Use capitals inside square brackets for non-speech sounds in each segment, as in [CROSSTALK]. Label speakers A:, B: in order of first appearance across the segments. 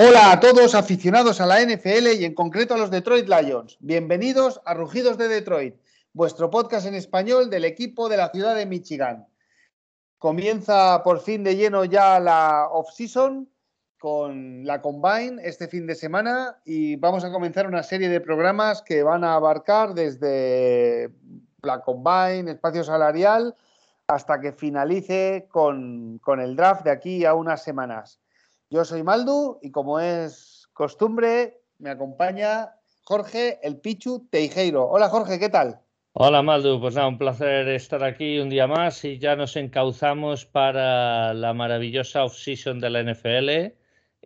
A: Hola a todos aficionados a la NFL y en concreto a los Detroit Lions. Bienvenidos a Rugidos de Detroit, vuestro podcast en español del equipo de la ciudad de Michigan. Comienza por fin de lleno ya la off-season con la Combine este fin de semana y vamos a comenzar una serie de programas que van a abarcar desde la Combine, espacio salarial, hasta que finalice con, con el draft de aquí a unas semanas. Yo soy Maldu y como es costumbre, me acompaña Jorge el Pichu Teijeiro. Hola Jorge, ¿qué tal?
B: Hola Maldu, pues nada, un placer estar aquí un día más y ya nos encauzamos para la maravillosa off-season de la NFL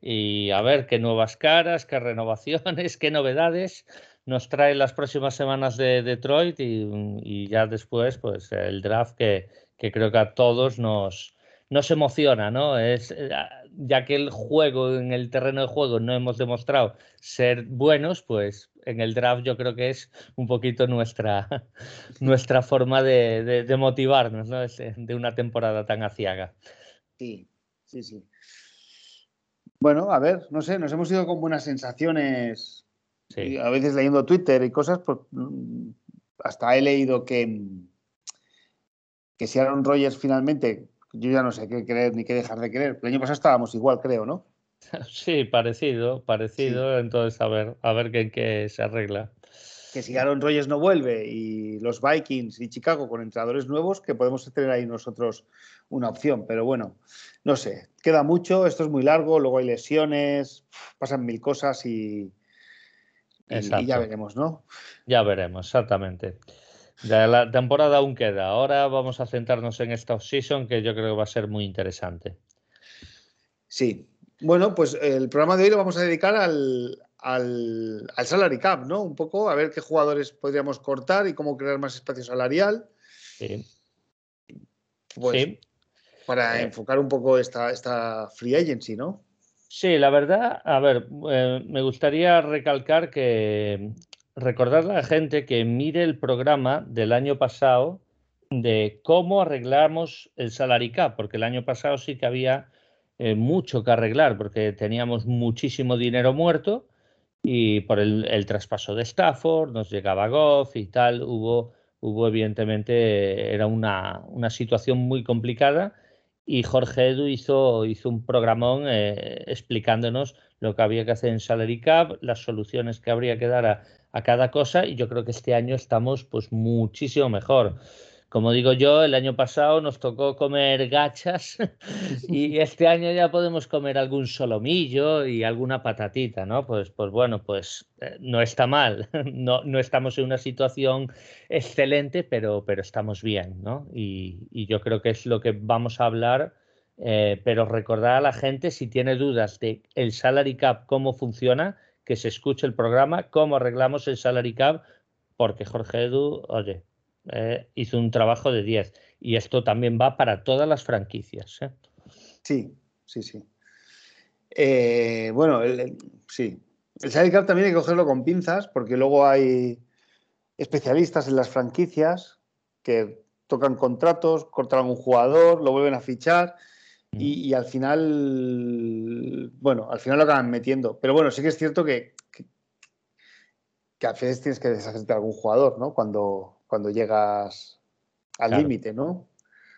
B: y a ver qué nuevas caras, qué renovaciones, [LAUGHS] qué novedades nos traen las próximas semanas de Detroit y, ya después pues el draft que, que creo que a todos nos, nos emociona, ¿no? Es, eh, ya que el juego, en el terreno de juego, no hemos demostrado ser buenos, pues en el draft yo creo que es un poquito nuestra, [LAUGHS] nuestra forma de, motivarnos, ¿no? De una temporada tan aciaga.
A: Sí, sí, sí. Bueno, a ver, no sé, nos hemos ido con buenas sensaciones. Sí. A veces leyendo Twitter y cosas, pues mm, hasta he leído que, que si Aaron Rodgers finalmente yo ya no sé qué creer ni qué dejar de creer. El año pasado estábamos igual, creo, ¿no? [LAUGHS]
B: Sí, parecido, parecido. Entonces, a ver, a ver qué, qué se arregla.
A: Que si Aaron Rodgers no vuelve y los Vikings y Chicago con entrenadores nuevos, que podemos tener ahí nosotros una opción. Pero bueno, no sé, queda mucho, esto es muy largo, luego hay lesiones, pasan mil cosas y, y ya veremos, ¿no?
B: Ya veremos, exactamente. La temporada aún queda. Ahora vamos a centrarnos en esta off-season que yo creo que va a ser muy interesante.
A: Sí. Bueno, pues el programa de hoy lo vamos a dedicar al, al, salary cap, ¿no? Un poco a ver qué jugadores podríamos cortar y cómo crear más espacio salarial. Sí. Pues, sí. Para eh. enfocar un poco esta, esta free agency, ¿no?
B: Sí, la verdad, a ver, eh, me gustaría recalcar que recordarle a la gente que mire el programa del año pasado de cómo arreglamos el salary cap, porque el año pasado sí que había eh, mucho que arreglar, porque teníamos muchísimo dinero muerto y por el, traspaso de Stafford, nos llegaba Goff y tal, hubo, hubo evidentemente, era una, una situación muy complicada y Jorge Edu hizo, hizo un programón eh, explicándonos lo que había que hacer en Salary Cap, las soluciones que habría que dar a, a cada cosa y yo creo que este año estamos pues muchísimo mejor. Como digo yo, el año pasado nos tocó comer gachas [LAUGHS] y [LAUGHS] este año ya podemos comer algún solomillo y alguna patatita, ¿no? Pues, pues bueno, pues eh, no está mal, [LAUGHS] no, no estamos en una situación excelente, pero, pero estamos bien, ¿no? Y, y yo creo que es lo que vamos a hablar, eh, pero recordar a la gente si tiene dudas de el salary cap, cómo funciona, que se escuche el programa, cómo arreglamos el salary cap, porque Jorge Edu, oye, eh, hizo un trabajo de 10. Y esto también va para todas las franquicias. ¿eh?
A: Sí, sí, sí. Eh, bueno, sí. El salary cap también hay que cogerlo con pinzas, porque luego hay especialistas en las franquicias que tocan contratos, cortan a un jugador, lo vuelven a fichar Mm. Y, al final, bueno, al final lo acaban metiendo. Pero bueno, sí que es cierto que, que, a veces tienes que deshacerte de algún jugador, ¿no? Cuando, cuando llegas al límite, ¿no?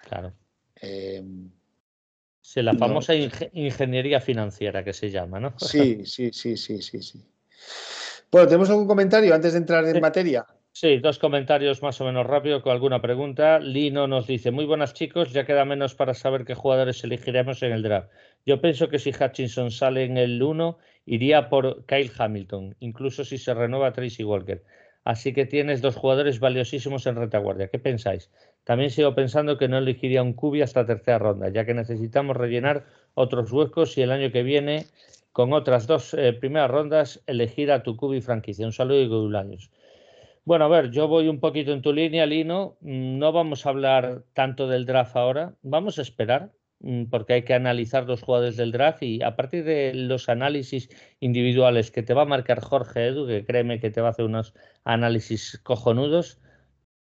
B: Claro. Eh, sí, la famosa ingeniería financiera que se llama, ¿no?
A: Sí, sí, sí, sí, sí, sí. Bueno, ¿tenemos algún comentario antes de entrar en materia?
B: Sí, dos comentarios más o menos rápido con alguna pregunta. Lino nos dice, muy buenas chicos, ya queda menos para saber qué jugadores elegiremos en el draft. Yo pienso que si Hutchinson sale en el 1, iría por Kyle Hamilton, incluso si se renueva Tracy Walker. Así que tienes dos jugadores valiosísimos en retaguardia. ¿Qué pensáis? También sigo pensando que no elegiría un Cubi hasta tercera ronda, ya que necesitamos rellenar otros huecos y el año que viene, con otras dos eh, primeras rondas, elegir a tu Cubi franquicia. Un saludo y años. Bueno, a ver, yo voy un poquito en tu línea, Lino. Mm, no vamos a hablar tanto del draft ahora. Vamos a esperar, porque hay que analizar los jugadores del draft y a partir de los análisis individuales que te va a marcar Jorge Edu, que créeme que te va a hacer unos análisis cojonudos,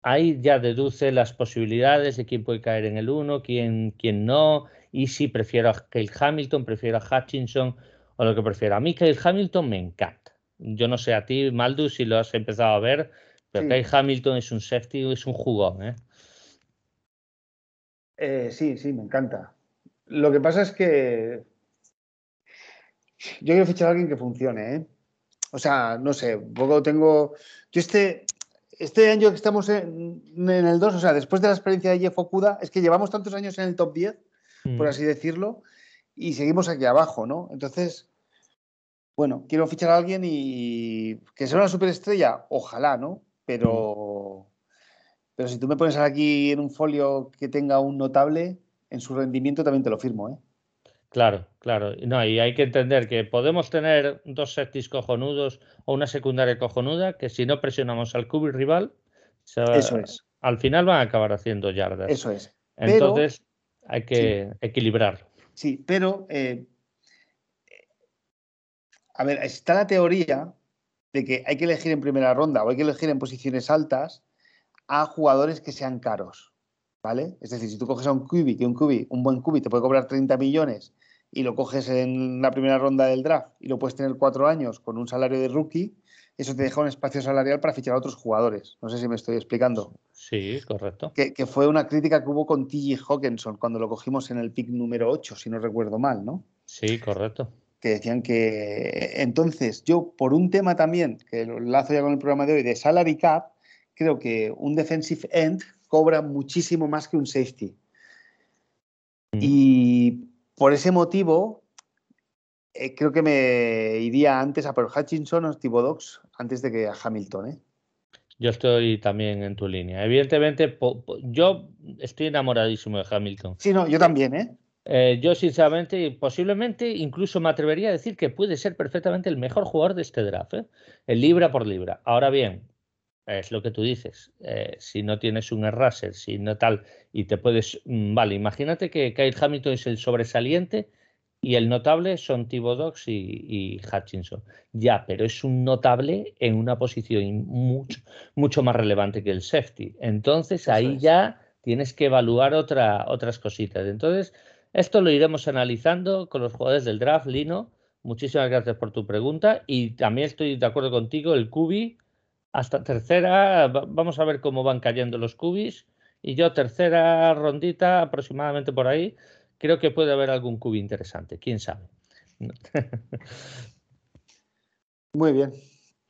B: ahí ya deduce las posibilidades de quién puede caer en el 1, quién, quién no, y si prefiero a Kyle Hamilton, prefiero a Hutchinson o lo que prefiera. A mí Kyle Hamilton me encanta. Yo no sé a ti, Maldu, si lo has empezado a ver, pero Kyle Hamilton es un safety, es un jugón. ¿eh?
A: ¿eh? sí, sí, me encanta. Lo que pasa es que yo quiero fichar a alguien que funcione. ¿eh? O sea, no sé, poco tengo. Yo este, este año que estamos en, el 2, o sea, después de la experiencia de Jeff Okuda, es que llevamos tantos años en el top 10, por mm. así decirlo, y seguimos aquí abajo, ¿no? Entonces, bueno, quiero fichar a alguien y que sea una superestrella, ojalá, ¿no? Pero, pero si tú me pones aquí en un folio que tenga un notable, en su rendimiento también te lo firmo, ¿eh?
B: Claro, claro. No, y hay que entender que podemos tener dos setis cojonudos o una secundaria cojonuda que si no presionamos al cubi rival,
A: Eso es.
B: al final van a acabar haciendo yardas.
A: Eso es.
B: Entonces hay que equilibrar.
A: Sí, pero eh, a ver, está la teoría de que hay que elegir en primera ronda o hay que elegir en posiciones altas a jugadores que sean caros. ¿Vale? Es decir, si tú coges a un cubi, que un cubi, un buen cubi te puede cobrar 30 millones y lo coges en la primera ronda del draft y lo puedes tener cuatro años con un salario de rookie, eso te deja un espacio salarial para fichar a otros jugadores. No sé si me estoy explicando.
B: Sí, correcto.
A: Que, fue una crítica que hubo con T.J. Hawkinson cuando lo cogimos en el pick número 8, si no recuerdo mal, ¿no?
B: Sí, correcto.
A: Que decían que. Entonces, yo, por un tema también, que lo lazo ya con el programa de hoy, de salary cap, creo que un defensive end cobra muchísimo más que un safety. Mm. Y por ese motivo, eh, creo que me iría antes a por Hutchinson o Steve Docs antes de que a Hamilton. ¿eh?
B: Yo estoy también en tu línea. Evidentemente, yo estoy enamoradísimo de Hamilton.
A: Sí, no, yo también, ¿eh?
B: ¿eh? yo, sinceramente, posiblemente incluso me atrevería a decir que puede ser perfectamente el mejor jugador de este draft, ¿eh? el libra por libra. Ahora bien, es lo que tú dices. Eh, si no tienes un Raser, si no tal, y te puedes. Mm, vale, imagínate que Kyle Hamilton es el sobresaliente y el notable son Thibodeaux y, y Hutchinson. Ya, pero es un notable en una posición mucho, mucho más relevante que el safety. Entonces ahí ya tienes que evaluar otra, otras cositas. Entonces, esto lo iremos analizando con los jugadores del draft, Lino. Muchísimas gracias por tu pregunta. Y también estoy de acuerdo contigo, el Cubi hasta tercera, vamos a ver cómo van cayendo los cubis. Y yo, tercera rondita, aproximadamente por ahí, creo que puede haber algún cubi interesante, quién sabe.
A: Muy bien.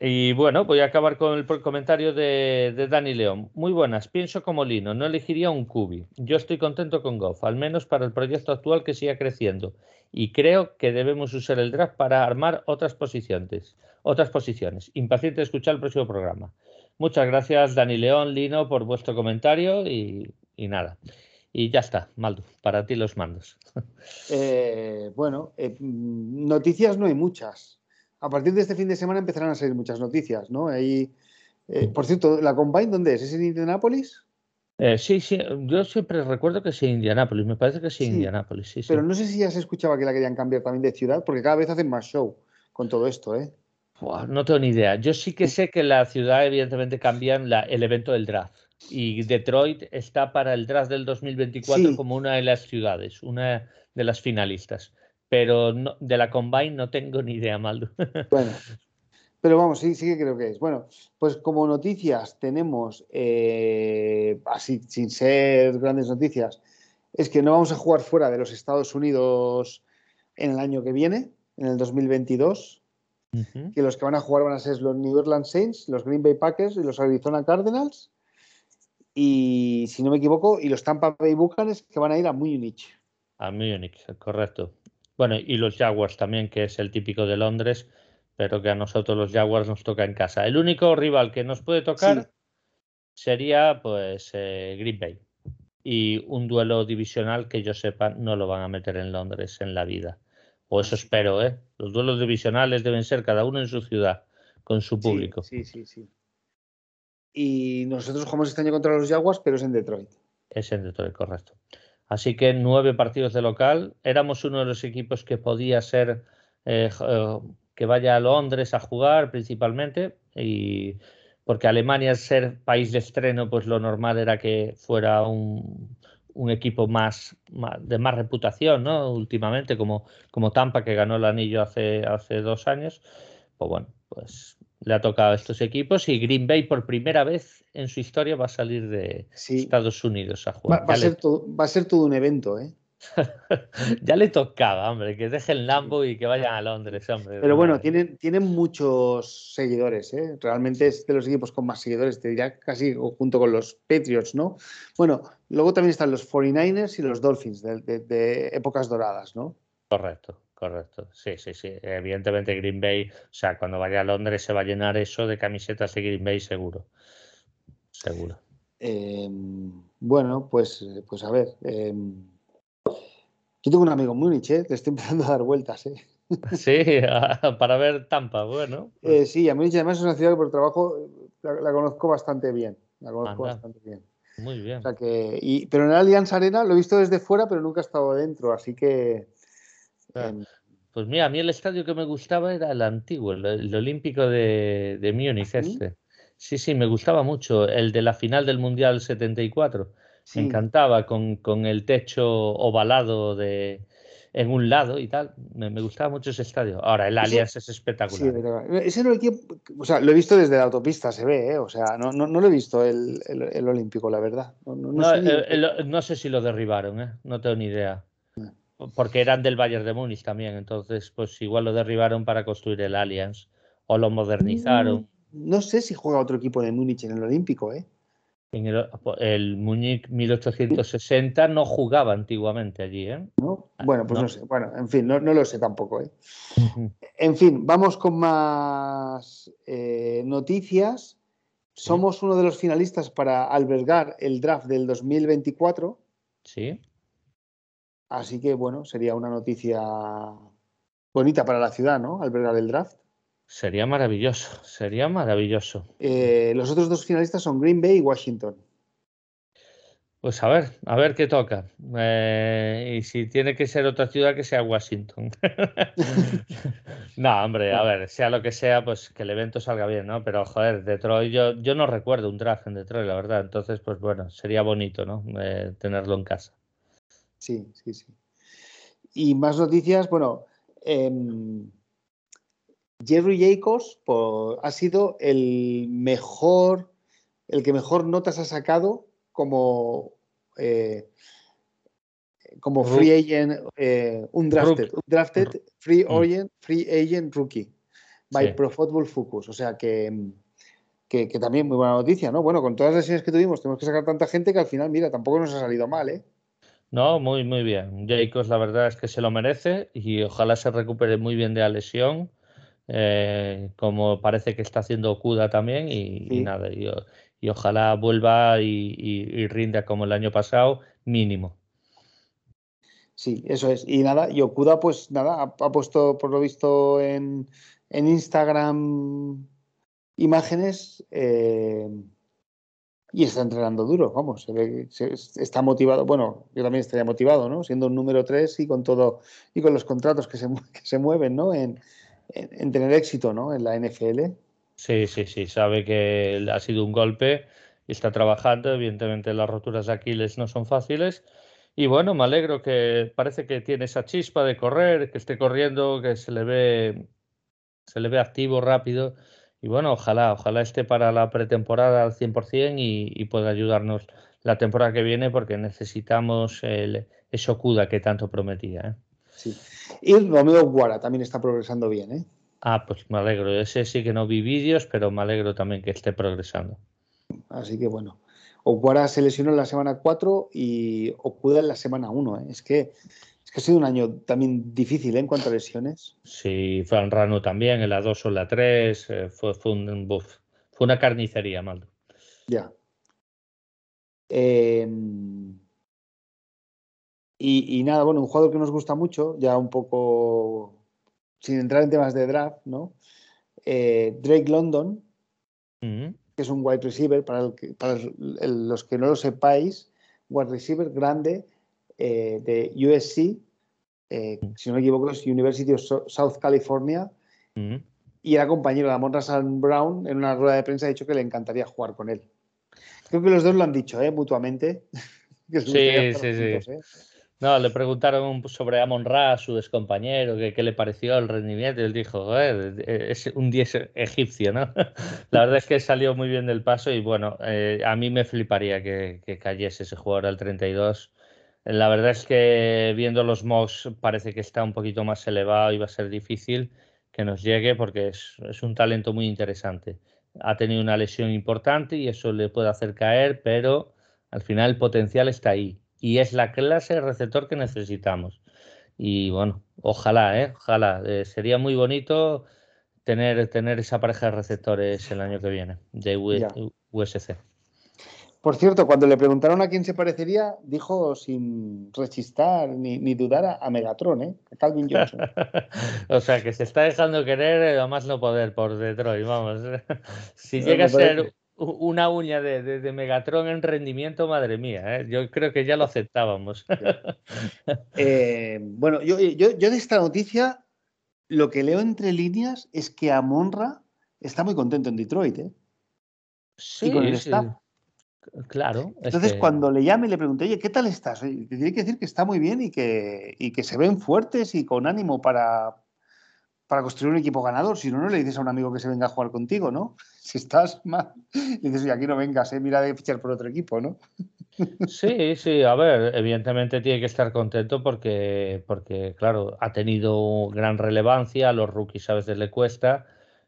B: Y bueno, voy a acabar con el comentario de, Dani León. Muy buenas, pienso como Lino, no elegiría un cubi. Yo estoy contento con Goff, al menos para el proyecto actual que siga creciendo. Y creo que debemos usar el draft para armar otras posiciones otras posiciones. Impaciente de escuchar el próximo programa. Muchas gracias, Dani León, Lino, por vuestro comentario y, nada. Y ya está, Maldo, para ti los mandos. [LAUGHS]
A: Eh, bueno, eh, noticias no hay muchas. A partir de este fin de semana empezarán a salir muchas noticias, ¿no? Ahí, eh, por cierto, ¿la Combine dónde es? ¿Es en Indianápolis?
B: sí, sí, yo siempre recuerdo que es en Indianápolis, me parece que es en Indianápolis, sí,
A: Pero no sé si ya se escuchaba que la querían cambiar también de ciudad, porque cada vez hacen más show con todo esto, ¿eh?
B: no tengo ni idea. Yo sí que sé que la ciudad, evidentemente, cambian el evento del draft. Y Detroit está para el draft del 2024 como una de las ciudades, una de las finalistas. Pero de la Combine no tengo ni idea, Maldo. [LAUGHS]
A: Bueno, pero vamos, sí, sí que creo que es. Bueno, pues como noticias tenemos, eh, así sin ser grandes noticias, es que no vamos a jugar fuera de los Estados Unidos en el año que viene, en el 2022 que los que van a jugar van a ser los New Orleans Saints, los Green Bay Packers y los Arizona Cardinals. Y si no me equivoco, y los Tampa Bay Buccaneers que van a ir a Múnich.
B: A Múnich, correcto. Bueno, y los Jaguars también, que es el típico de Londres, pero que a nosotros los Jaguars nos toca en casa. El único rival que nos puede tocar sería pues eh, Green Bay. Y un duelo divisional que yo sepa no lo van a meter en Londres en la vida. O eso espero, ¿eh? Los duelos divisionales deben ser cada uno en su ciudad, con su público.
A: Sí, sí, sí. Y nosotros jugamos este año contra los Jaguars, pero es en Detroit.
B: Es en Detroit, correcto. Así que nueve partidos de local. Éramos uno de los equipos que podía ser eh, eh, que vaya a Londres a jugar principalmente. Y porque Alemania, ser país de estreno, pues lo normal era que fuera un, un equipo más, de más reputación, ¿no? Últimamente, como, como Tampa, que ganó el anillo hace, hace dos años. Pues bueno, pues le ha tocado a estos equipos y Green Bay por primera vez en su historia va a salir de Estados Unidos a jugar.
A: Va, a ser todo, va a ser todo un evento, ¿eh? [LAUGHS]
B: ya le tocaba, hombre, que deje el Lambo y que vayan a Londres, hombre.
A: Pero bueno, tienen, tienen muchos seguidores, ¿eh? Realmente es de los equipos con más seguidores, te diría casi junto con los Patriots, ¿no? Bueno, luego también están los 49ers y los Dolphins de épocas doradas, ¿no?
B: Correcto. Correcto, sí, sí, sí. Evidentemente Green Bay, o sea, cuando vaya a Londres se va a llenar eso de camisetas de Green Bay seguro. Seguro.
A: Em, bueno, pues, pues a ver. Em, yo tengo un amigo en Múnich, ¿eh? te estoy empezando a dar vueltas. ¿eh? [LAUGHS]
B: Sí, [LAUGHS] para ver Tampa, bueno.
A: Eh, sí, a Múnich además es una ciudad que por trabajo la, conozco bastante bien. La conozco bastante bien.
B: Muy bien.
A: O sea que, y, pero en el Allianz Arena lo he visto desde fuera, pero nunca he estado dentro, así que
B: Em, pues mira, a mí el estadio que me gustaba era el antiguo, el, olímpico de, de Múnich, este. Sí, sí, me gustaba mucho. El de la final del Mundial 74. Me encantaba con, con, el techo ovalado de, en un lado y tal. Me, gustaba mucho ese estadio. Ahora, el Allianz es espectacular.
A: Sí, ese no o sea, lo he visto desde la autopista, se ve, ¿eh? o sea, no, no, no, lo he visto el, el, Olímpico, la verdad. No,
B: no sé si lo derribaron, ¿eh? no tengo ni idea porque eran del Bayern de Múnich también, entonces pues igual lo derribaron para construir el Allianz o lo modernizaron.
A: Mm, no, sé si juega otro equipo de Múnich en el Olímpico, ¿eh?
B: En el, el Múnich 1860 no jugaba antiguamente allí, ¿eh?
A: Ah, bueno, pues no. sé. Bueno, en fin, no, lo sé tampoco, ¿eh? En fin, vamos con más eh, noticias. Somos uno de los finalistas para albergar el draft del 2024.
B: Sí.
A: Así que, bueno, sería una noticia bonita para la ciudad, ¿no? Albergar el draft.
B: Sería maravilloso, sería maravilloso.
A: Eh, los otros dos finalistas son Green Bay y Washington.
B: Pues a ver, a ver qué toca. Eh, y si tiene que ser otra ciudad, que sea Washington. [LAUGHS] no, hombre, a ver, sea lo que sea, pues que el evento salga bien, ¿no? Pero, joder, Detroit, yo, yo no recuerdo un draft en Detroit, la verdad. Entonces, pues bueno, sería bonito, ¿no? Eh, tenerlo en casa.
A: Sí, sí, sí. Y más noticias, bueno, em, Jerry Jacobs ha sido el mejor, el que mejor notas ha sacado como, eh, como free agent, eh, un drafted, un drafted free, mm. agent, free agent rookie by Pro Football Focus. O sea que, que, que, también muy buena noticia, ¿no? Bueno, con todas las lesiones que tuvimos, tenemos que sacar tanta gente que al final, mira, tampoco nos ha salido mal, ¿eh?
B: No, muy, muy bien. Jacobs, la verdad es que se lo merece y ojalá se recupere muy bien de la lesión, eh, como parece que está haciendo Okuda también. Y, nada, y, ojalá vuelva y, rinda como el año pasado, mínimo.
A: Sí, eso es. Y nada, y Okuda, pues nada, ha, puesto por lo visto en, en Instagram imágenes. Eh, y está entrenando duro, vamos, está motivado, bueno, yo también estaría motivado, ¿no? Siendo un número 3 y con todo, y con los contratos que se, se mueven, ¿no? En, tener éxito, ¿no? En la NFL.
B: Sí, sí, sí, sabe que ha sido un golpe y está trabajando, evidentemente las roturas de Aquiles no son fáciles. Y bueno, me alegro que parece que tiene esa chispa de correr, que esté corriendo, que se le ve, se le ve activo, rápido y bueno, ojalá, ojalá esté para la pretemporada al 100% y, y pueda ayudarnos la temporada que viene porque necesitamos el, ese Okuda que tanto prometía. ¿eh?
A: Sí. Y Romeo Guara también está progresando bien. ¿eh?
B: Ah, pues me alegro. Ese sí que no vi vídeos, pero me alegro también que esté progresando.
A: Así que bueno. Okuara se lesionó en la semana 4 y Okuda en la semana 1. ¿eh? Es que ha sido un año también difícil ¿eh? en cuanto a lesiones.
B: Sí, Fran Rano también, en la 2 o en la 3. Eh, fue, fue, un, fue una carnicería, Maldo.
A: Ya. Em, y, nada, bueno, un jugador que nos gusta mucho, ya un poco sin entrar en temas de draft, ¿no? Eh, Drake London, que es un wide receiver, para, para los que no lo sepáis, wide receiver grande, eh, de USC, eh, mm. si no me equivoco es University of South California, mm. y era compañero de Amon San Brown en una rueda de prensa ha dicho que le encantaría jugar con él. Creo que los dos lo han dicho, ¿eh? mutuamente. [LAUGHS]
B: sí, sí, sí. ¿eh? No, le preguntaron sobre Amon Ra, su descompañero, qué le pareció el rendimiento. Y él dijo, es un 10 egipcio, ¿no? [LAUGHS] La verdad es que salió muy bien del paso y bueno, eh, a mí me fliparía que, cayese ese jugador al 32. La verdad es que viendo los mocks parece que está un poquito más elevado y va a ser difícil que nos llegue porque es, es un talento muy interesante. Ha tenido una lesión importante y eso le puede hacer caer, pero al final el potencial está ahí y es la clase de receptor que necesitamos. Y bueno, ojalá, ¿eh? ojalá. Eh, sería muy bonito tener, tener esa pareja de receptores el año que viene de USC.
A: Por cierto, cuando le preguntaron a quién se parecería, dijo sin rechistar ni, dudar a Megatron, ¿eh? a Calvin Johnson. [LAUGHS]
B: o sea, que se está dejando querer a más no poder por Detroit, vamos. [LAUGHS] si llega a ser una uña de, Megatron en rendimiento, madre mía, ¿eh? yo creo que ya lo aceptábamos. [LAUGHS]
A: Eh, bueno, yo, de esta noticia lo que leo entre líneas es que Amonra está muy contento en Detroit, ¿eh?
B: Sí, Claro.
A: Entonces, cuando le llame y le pregunté, oye, ¿qué tal estás? tiene que decir que está muy bien y que, y que se ven fuertes y con ánimo para, para construir un equipo ganador. Si no, no le dices a un amigo que se venga a jugar contigo, ¿no? [LAUGHS] Si estás mal, [LAUGHS] le dices, oye, aquí no vengas, ¿eh? mira de fichar por otro equipo, ¿no?
B: Sí, sí, a ver, evidentemente tiene que estar contento porque, porque claro, ha tenido gran relevancia, a los rookies a veces le cuesta.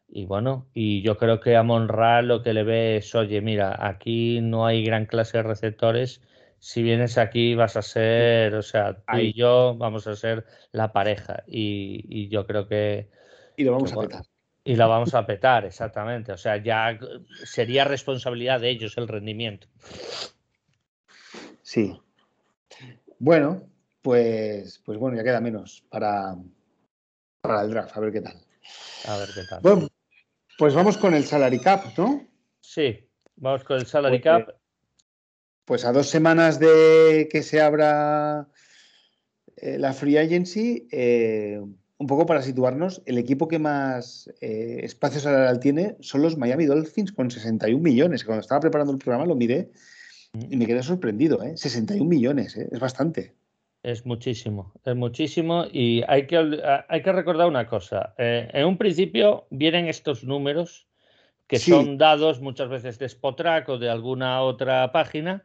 B: Y bueno, y yo creo que a Monra lo que le ve es, oye, mira, aquí no hay gran clase de receptores si vienes aquí vas a ser, o sea, tú y yo vamos a ser la pareja y, yo creo que...
A: Y lo vamos a petar.
B: Y la vamos a petar, exactamente. O sea, ya sería responsabilidad de ellos el rendimiento.
A: Sí. Bueno, pues, pues bueno, ya queda menos para, para el draft, a ver qué tal.
B: A ver qué tal.
A: Bueno, pues vamos con el salary cap, ¿no?
B: Sí, vamos con el salary cap
A: pues a dos semanas de que se abra eh, la Free Agency, eh, un poco para situarnos, el equipo que más eh, espacio salarial tiene son los Miami Dolphins con 61 millones. Cuando estaba preparando el programa lo miré y me quedé sorprendido. 61 millones, es bastante.
B: Es muchísimo, es muchísimo y hay que, hay que recordar una cosa. en un principio vienen estos números que son dados muchas veces de Spotrack o de alguna otra página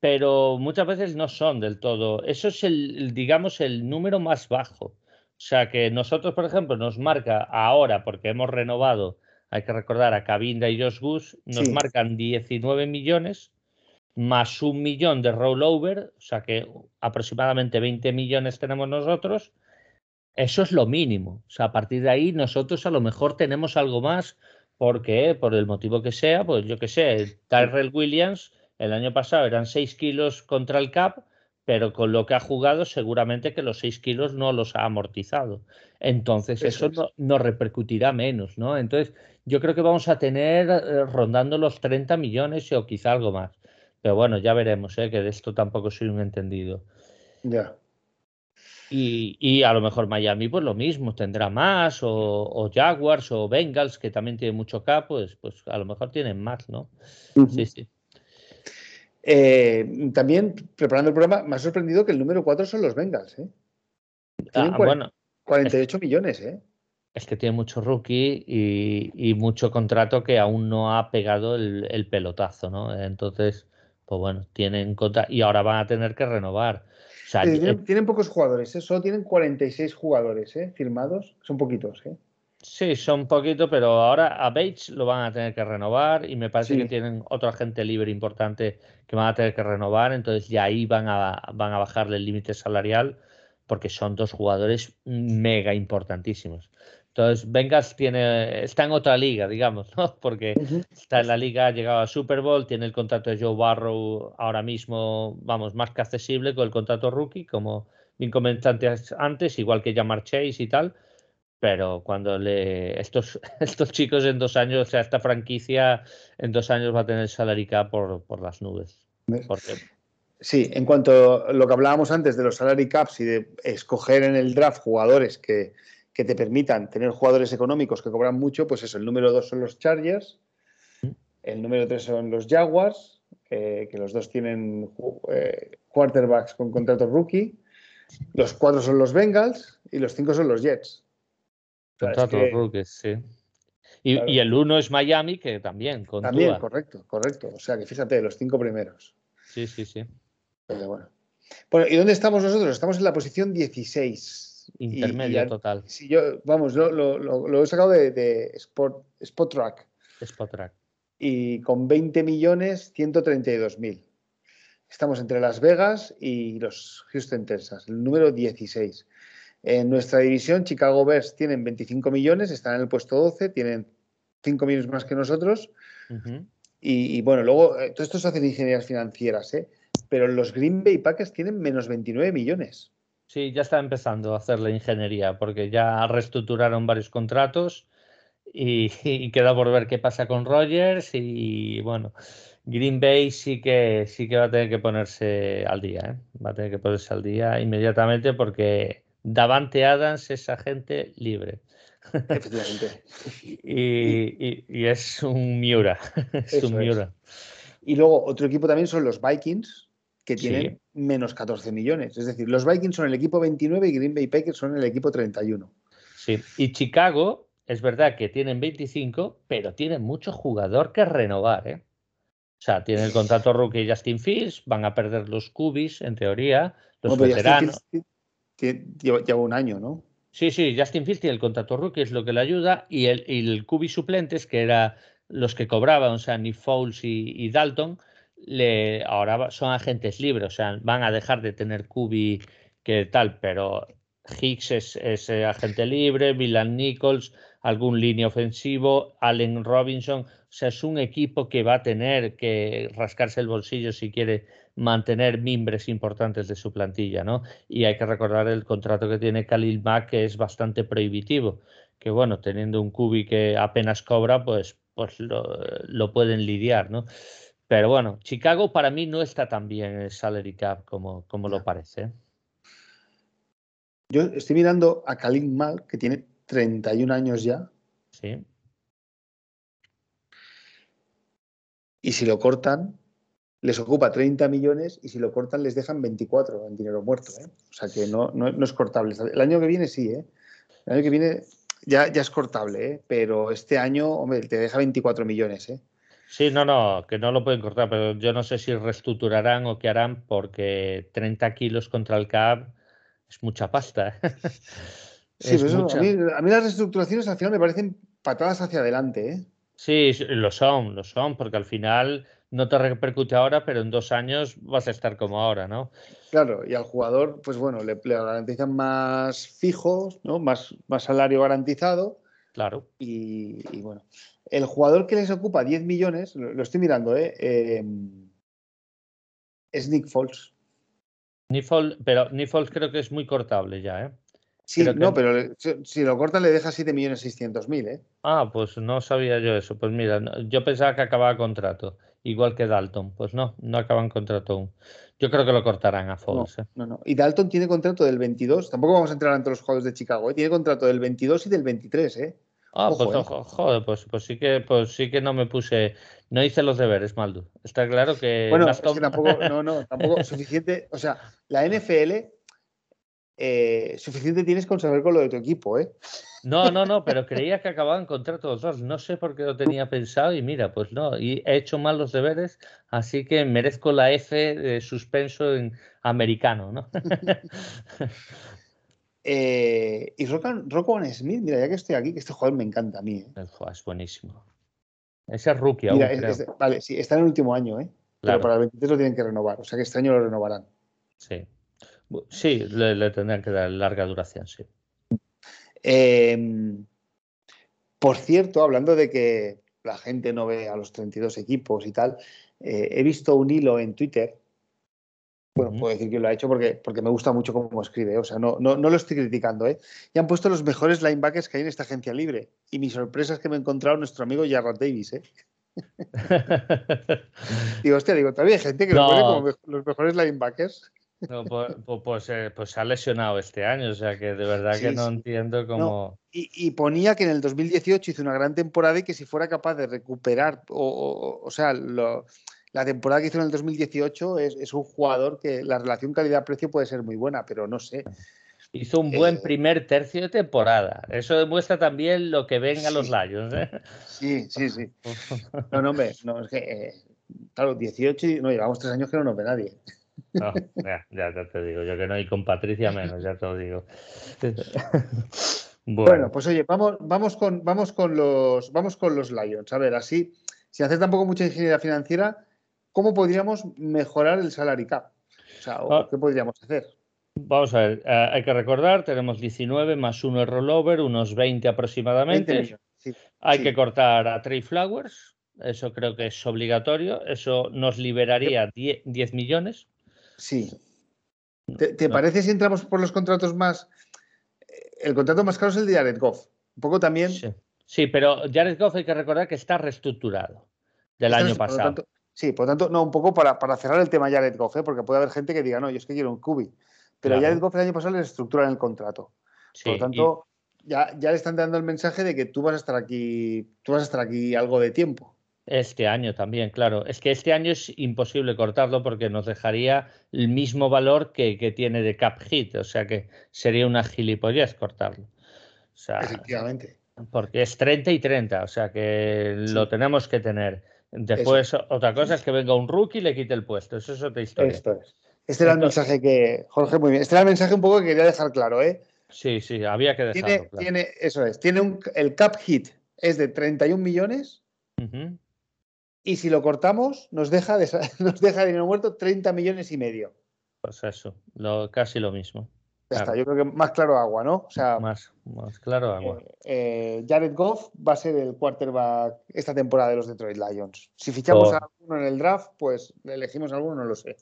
B: pero muchas veces no son del todo. Eso es el, digamos, el número más bajo. O sea que nosotros, por ejemplo, nos marca ahora, porque hemos renovado, hay que recordar a Cabinda y Josh Goose, nos marcan 19 millones más un millón de rollover, o sea que aproximadamente 20 millones tenemos nosotros. Eso es lo mínimo. O sea, a partir de ahí nosotros a lo mejor tenemos algo más porque, por el motivo que sea, pues yo qué sé, Tyrell Williams el año pasado eran 6 kilos contra el CAP, pero con lo que ha jugado seguramente que los 6 kilos no los ha amortizado. Entonces eso, no, repercutirá menos, ¿no? Entonces yo creo que vamos a tener eh, rondando los 30 millones o quizá algo más. Pero bueno, ya veremos, ¿eh? que de esto tampoco soy un entendido.
A: Ya.
B: Y, a lo mejor Miami, pues lo mismo, tendrá más, o, Jaguars o Bengals, que también tiene mucho cap, pues, pues a lo mejor tienen más, ¿no? Sí, sí.
A: Eh, también, preparando el programa, me ha sorprendido que el número 4 son los Bengals. ¿eh?
B: Ah, bueno,
A: 48 millones, ¿eh?
B: Es que tiene mucho rookie y, mucho contrato que aún no ha pegado el, pelotazo, ¿no? Entonces, pues bueno, tienen y ahora van a tener que renovar.
A: tienen, pocos jugadores, ¿eh? solo tienen 46 jugadores ¿eh? firmados, son poquitos. ¿eh?
B: Sí, son poquitos, pero ahora a Bates lo van a tener que renovar y me parece que tienen otro agente libre importante que van a tener que renovar, entonces ya ahí van a, van a bajarle el límite salarial porque son dos jugadores mega importantísimos. Entonces, Vengas tiene, está en otra liga, digamos, ¿no? [LAUGHS] Porque está en la liga, ha llegado a Super Bowl, tiene el contrato de Joe Barrow ahora mismo, vamos, más que accesible con el contrato rookie, como bien comentaste antes, igual que Jamar Chase y tal pero cuando le estos, [LAUGHS] estos chicos en dos años, o sea, esta franquicia en dos años va a tener salary cap por, por las nubes.
A: Sí, en cuanto a lo que hablábamos antes de los salary caps y de escoger en el draft jugadores que, que te permitan tener jugadores económicos que cobran mucho, pues eso, el número dos son los Chargers, el número tres son los Jaguars, eh, que los dos tienen eh, quarterbacks con contrato rookie. Los cuatro son los Bengals y los cinco son los Jets.
B: Contrato rookie, sí. Y, el uno es Miami, que también. Con
A: también, correcto, correcto. O sea que fíjate, los cinco primeros.
B: Sí, sí, sí.
A: Pero bueno. Bueno, ¿y dónde estamos nosotros? Estamos en la posición 16.
B: Intermedio total.
A: Si yo, vamos, lo, lo, he sacado de, de Spot, Spot Track.
B: Spot Track.
A: Y con 20 millones, 132 mil. Estamos entre Las Vegas y los Houston Texas, el número 16. En nuestra división, Chicago Bears tienen 25 millones, están en el puesto 12, tienen 5 millones más que nosotros. y, bueno, luego, eh, todo esto se hace en ingenierías financieras, ¿eh? pero los Green Bay Packers tienen menos 29 millones.
B: Sí, ya está empezando a hacer la ingeniería, porque ya reestructuraron varios contratos y, [LAUGHS] y, queda por ver qué pasa con Rogers y bueno, Green Bay sí que sí que va a tener que ponerse al día, ¿eh? va a tener que ponerse al día inmediatamente porque Davante Adams es agente libre.
A: Efectivamente. [LAUGHS]
B: y, es un Miura. [LAUGHS] es un Miura.
A: Y luego otro equipo también son los Vikings, que tienen menos 14 millones. Es decir, los Vikings son el equipo 29 y Green Bay Packers son el equipo 31.
B: Sí, y Chicago es verdad que tienen 25, pero tienen mucho jugador que renovar. ¿eh? O sea, tienen el contrato rookie Justin Fields, van a perder los cubis, en teoría, los veteranos
A: lleva, un año, ¿no?
B: Sí, sí, Justin Fields tiene el contrato rookie, es lo que le ayuda, y el, y el Cubi suplentes, que era los que cobraban, o sea, Nick Foles y, Dalton, le, ahora son agentes libres, o sea, van a dejar de tener Cubi que tal, pero Hicks es, eh, agente libre, Milan Nichols, algún línea ofensivo, Allen Robinson, o sea, es un equipo que va a tener que rascarse el bolsillo si quiere mantener mimbres importantes de su plantilla, ¿no? Y hay que recordar el contrato que tiene Khalil Mack, que es bastante prohibitivo, que bueno, teniendo un cubi que apenas cobra, pues, pues lo, pueden lidiar, ¿no? Pero bueno, Chicago para mí no está tan bien el salary cap como, como lo parece.
A: Yo estoy mirando a Khalil Mack, que tiene 31 años ya.
B: Sí.
A: Y si lo cortan, les ocupa 30 millones y si lo cortan les dejan 24 en dinero muerto. ¿eh? O sea que no, no, es cortable. El año que viene sí, ¿eh? El año que viene ya, ya es cortable, ¿eh? pero este año, hombre, te deja 24 millones. ¿eh?
B: Sí, no, no, que no lo pueden cortar, pero yo no sé si reestructurarán o qué harán porque 30 kilos contra el CAP es mucha pasta. ¿eh? [LAUGHS]
A: sí, pero a, mí, a, mí, las reestructuraciones al final me parecen patadas hacia adelante. ¿eh?
B: Sí, lo son, lo son, porque al final no te repercute ahora, pero en dos años vas a estar como ahora, ¿no?
A: Claro, y al jugador, pues bueno, le, garantizan más fijos, ¿no? Más, más salario garantizado.
B: Claro.
A: Y, bueno, el jugador que les ocupa 10 millones, lo, estoy mirando, ¿eh? ¿eh? es Nick Foles.
B: Nick pero Nick Foles creo que es muy cortable ya, ¿eh?
A: Sí, no, pero si lo cortan le deja 7.600.000, ¿eh?
B: Ah, pues no sabía yo eso. Pues mira, yo pensaba que acababa contrato igual que Dalton. Pues no, no acaban contrato aún. Yo creo que lo cortarán a Foles.
A: ¿eh? No, no, Y Dalton tiene contrato del 22. Tampoco vamos a entrar entre los jugadores de Chicago. ¿eh? Tiene contrato del 22 y del 23, ¿eh?
B: Ah, pues ¿eh? joder, pues, pues, sí que, pues sí que no me puse, no hice los deberes, Maldu. Está claro que.
A: Bueno, tampoco, [LAUGHS] no, no, tampoco suficiente. O sea, la NFL eh, suficiente tienes con saber con lo de tu equipo, ¿eh?
B: No, no, no, pero creía que acababan contrato los dos. No sé por qué lo tenía pensado y mira, pues no, y he hecho mal los deberes, así que merezco la F de suspenso en americano, ¿no? [LAUGHS]
A: eh, y Rocco Smith, mira, ya que estoy aquí, que este jugador me encanta a mí. ¿eh?
B: Es buenísimo. Ese es rookie aún,
A: vale, sí, está en el último año, ¿eh? Pero para el 23 lo tienen que renovar, o sea que este año lo renovarán.
B: Sí. Sí, le, tendrían que dar larga duración, sí.
A: Em, por cierto, hablando de que la gente no ve a los 32 equipos y tal, eh, he visto un hilo en Twitter. Bueno, puedo decir que lo ha hecho porque, porque me gusta mucho cómo escribe, o sea, no, no, lo estoy criticando, ¿eh? Y han puesto los mejores linebackers que hay en esta agencia libre. Y mi sorpresa es que me he encontrado nuestro amigo Jarrod Davis, ¿eh? [LAUGHS] digo, hostia, digo, todavía hay gente que lo pone como los mejores linebackers.
B: No, pues, pues, eh, pues, se ha lesionado este año, o sea que de verdad que no entiendo cómo.
A: Y, ponía que en el 2018 hizo una gran temporada y que si fuera capaz de recuperar, o, o, sea, la temporada que hizo en el 2018 es, es un jugador que la relación calidad-precio puede ser muy buena, pero no sé.
B: Hizo un buen
A: Eh,
B: primer tercio de temporada. Eso demuestra también lo que ven a los. Lions. ¿eh?
A: Sí, sí, sí. No, no, hombre, no, es que, eh, claro, 18 y no, llevamos tres años que no nos ve nadie.
B: No, ya, ya, ya te digo, yo que no, y con Patricia menos, ya te lo digo. [LAUGHS]
A: Bueno,
B: Bueno,
A: pues oye, vamos, vamos, con, vamos, con los, vamos con los Lions. A ver, así, sin hacer tampoco mucha ingeniería financiera, ¿cómo podríamos mejorar el salary cap? O sea, ¿o
B: Ah.
A: ¿qué podríamos hacer?
B: vamos a ver, eh, hay que recordar, tenemos 19 más uno el rollover, unos 20
A: 20
B: aproximadamente.
A: Sí,
B: Hay
A: sí.
B: que cortar a Trey Flowers, eso creo que es obligatorio, eso nos liberaría 10, 10 millones.
A: sí. ¿Te, te
B: No.
A: parece si entramos por los contratos más... eh, El contrato más caro es el de Jared Goff. Un poco también...
B: Sí. Sí, pero Jared Goff hay que recordar que está reestructurado del año
A: por lo
B: pasado.
A: tanto- sí, por lo tanto, no, un poco para, para cerrar el tema Jared Goff, ¿eh? porque puede haber gente que diga, no, yo es que quiero un cubi. Pero
B: Claro.
A: Jared Goff el año pasado le estructuran el contrato.
B: Sí,
A: Por lo
B: y-
A: tanto, ya, ya le están dando el mensaje de que tú vas a estar aquí, tú vas a estar aquí algo de tiempo.
B: Este año también, claro. Es que este año es imposible cortarlo porque nos dejaría el mismo valor que, que tiene de cap hit. O sea que sería una gilipollez cortarlo. O sea,
A: Efectivamente.
B: porque es 30 y 30. O sea que lo tenemos que tener. Después, otra cosa es que venga un rookie y le quite el puesto. Eso es otra historia.
A: Esto es. Este era el mensaje que, Jorge, muy bien. Este era el mensaje un poco que quería dejar claro, ¿eh?
B: Sí, sí, había que dejarlo.
A: Tiene,
B: claro.
A: tiene, eso es, tiene un, el cap hit es de 31 millones
B: Ujú.
A: y si lo cortamos nos deja, de, [LAUGHS] nos deja dinero muerto 30 millones y medio.
B: Pues eso, lo, casi lo mismo.
A: Ya
B: Claro.
A: está, yo creo que más claro agua, ¿no? O sea,
B: Más, más claro, agua.
A: eh, Jared Goff va a ser el quarterback esta temporada de los Detroit Lions. Si fichamos
B: Por-
A: a alguno en el draft, pues elegimos a alguno, no lo sé.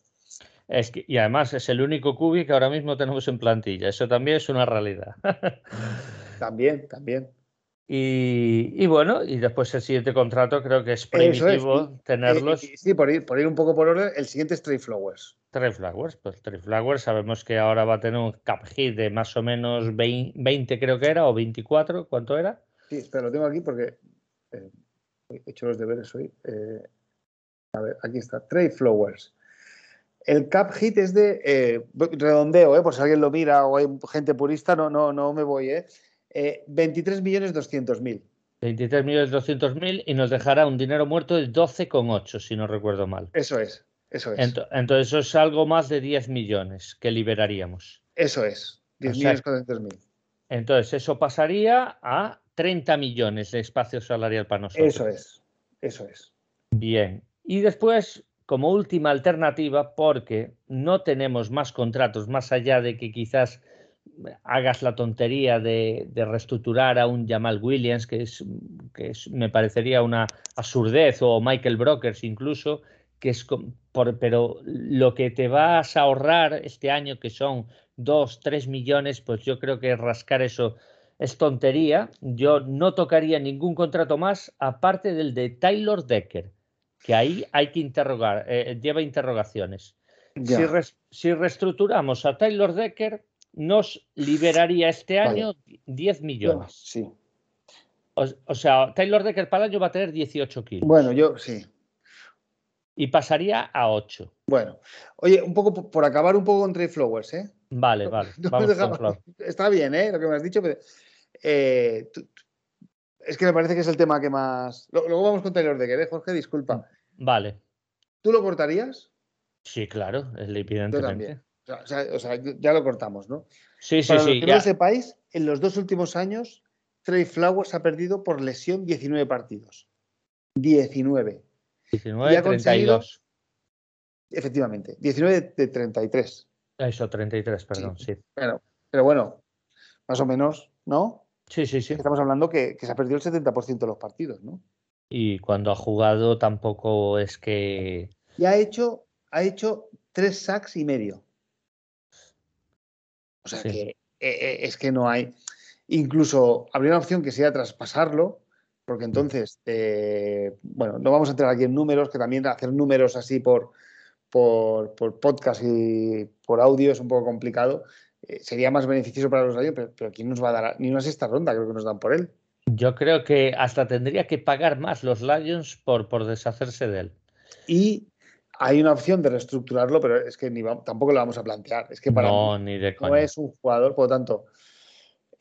B: Es que, y además es el único cubi que ahora mismo tenemos en plantilla. Eso también es una realidad. [LAUGHS]
A: También, también.
B: y, y bueno, y después el siguiente contrato creo que es primitivo tenerlos.
A: Eh, sí, por ir, por ir un poco por orden, el siguiente es Trey Flowers.
B: Trey Flowers, pues Trey Flowers sabemos que ahora va a tener un cap hit de más o menos 20, 20 creo que era, o 24, ¿cuánto era?
A: Sí, espera, lo tengo aquí porque eh, he hecho los deberes hoy. Eh, a ver, aquí está, Trey Flowers. El cap hit es de eh, redondeo, eh, por si alguien lo mira o hay gente purista, no, no, no me voy, eh. Eh, 23 millones 200 mil.
B: 23 millones 200 mil y nos dejará un dinero muerto de 12,8 si no recuerdo mal.
A: Eso es, eso es.
B: Ento- Entonces eso es algo más de 10 millones que liberaríamos.
A: Eso es, 10
B: O sea-
A: millones 400 mil.
B: Entonces eso pasaría a 30 millones de espacio salarial para nosotros.
A: Eso es, eso es.
B: Bien. Y después, como última alternativa, porque no tenemos más contratos más allá de que quizás hagas la tontería de, de reestructurar a un Jamal Williams, que, es, que es- me parecería una absurdez, o Michael Brokers incluso, que es por- pero lo que te vas a ahorrar este año, que son 2, 3 millones, pues yo creo que rascar eso es tontería. Yo no tocaría ningún contrato más aparte del de Taylor Decker, que ahí hay que interrogar, eh, lleva interrogaciones. Si, res- si reestructuramos a Taylor Decker, nos liberaría este
A: Vale.
B: año 10 millones.
A: Sí.
B: O, o sea, Taylor Decker para el año va a tener 18 kilos
A: Bueno, yo sí.
B: Y pasaría a 8.
A: Bueno, oye, un poco por, acabar un poco con Trey Flowers, ¿eh?
B: Vale, vale. [LAUGHS]
A: No
B: Vamos
A: deja-
B: con Flor.
A: Está bien, ¿eh? Lo que me has dicho, pero eh, tú- es que me parece que es el tema que más. Luego vamos con Taylor Decker, ¿eh, Jorge? Disculpa.
B: Vale.
A: ¿Tú lo cortarías?
B: Sí, claro, es
A: Yo
B: evidentemente.
A: también. O sea, o ya lo cortamos, ¿no?
B: Sí, sí,
A: Para los
B: sí.
A: que
B: ya.
A: no lo sepáis, en los dos últimos años, Trey Flowers ha perdido por lesión 19 partidos. 19.
B: 19,
A: y ha conseguido-
B: 32.
A: Efectivamente. 19 de 33.
B: Eso, 33, perdón, sí.
A: Pero, pero bueno, más o menos, ¿no?
B: Sí, sí, sí.
A: Estamos hablando que, que se ha perdido el 70% de los partidos, ¿no?
B: Y cuando ha jugado tampoco es que...
A: Y ha hecho, ha hecho tres sacks y medio. O sea
B: Sí.
A: que eh, eh, es que no hay. Incluso habría una opción que sería traspasarlo, porque entonces, eh, bueno, no vamos a entrar aquí en números, que también hacer números así por, por, por podcast y por audio es un poco complicado. Eh, sería más beneficioso para los rayos, pero, pero ¿quién nos va a dar? Ni una sexta ronda, creo que nos dan por él.
B: Yo creo que hasta tendría que pagar más los Lions por, por deshacerse de él.
A: Y hay una opción de reestructurarlo, pero es que ni tampoco lo vamos a plantear. Es que para
B: no, ni de
A: no es un jugador, por lo tanto,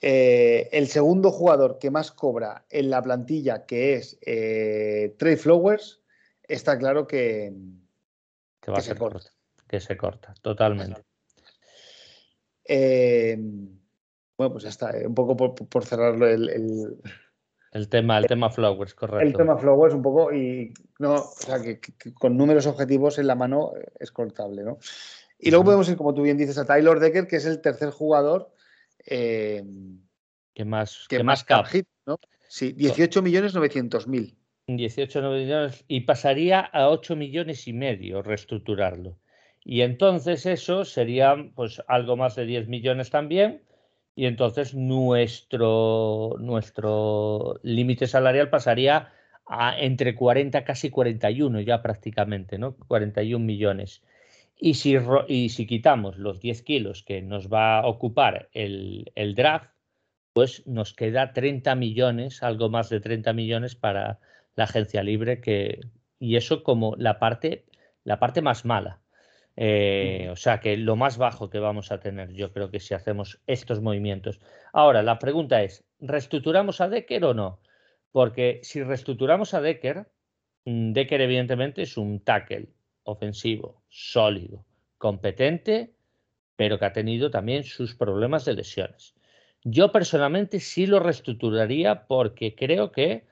A: eh, el segundo jugador que más cobra en la plantilla, que es eh, Trey Flowers, está claro que,
B: que, va a se corta. Que se corta, totalmente.
A: Eh, bueno, pues ya está, un poco por, cerrarlo el,
B: el tema, el tema Flowers, correcto.
A: El tema Flowers un poco y no, o sea, que, con números objetivos en la mano es cortable, ¿no? Y luego podemos ir, como tú bien dices, a Tyler Decker, que es el tercer jugador.
B: Eh, que más, que, más cap.
A: ¿no? Sí, 18 millones 900 mil.
B: 18 millones y pasaría a 8 millones y medio reestructurarlo. Y entonces eso sería pues algo más de 10 millones también y entonces nuestro, nuestro límite salarial pasaría a entre 40, casi 41 ya prácticamente, ¿no? 41 millones. Y si, y si quitamos los 10 kilos que nos va a ocupar el, draft, pues nos queda 30 millones, algo más de 30 millones para la agencia libre, que, y eso como la parte, la parte más mala. Eh, o sea que lo más bajo que vamos a tener, yo creo que si hacemos estos movimientos. Ahora, la pregunta es, ¿reestructuramos a Decker o no? Porque si reestructuramos a Decker, mm, Decker evidentemente es un tackle ofensivo, sólido, competente, pero que ha tenido también sus problemas de lesiones. Yo personalmente sí lo reestructuraría porque creo que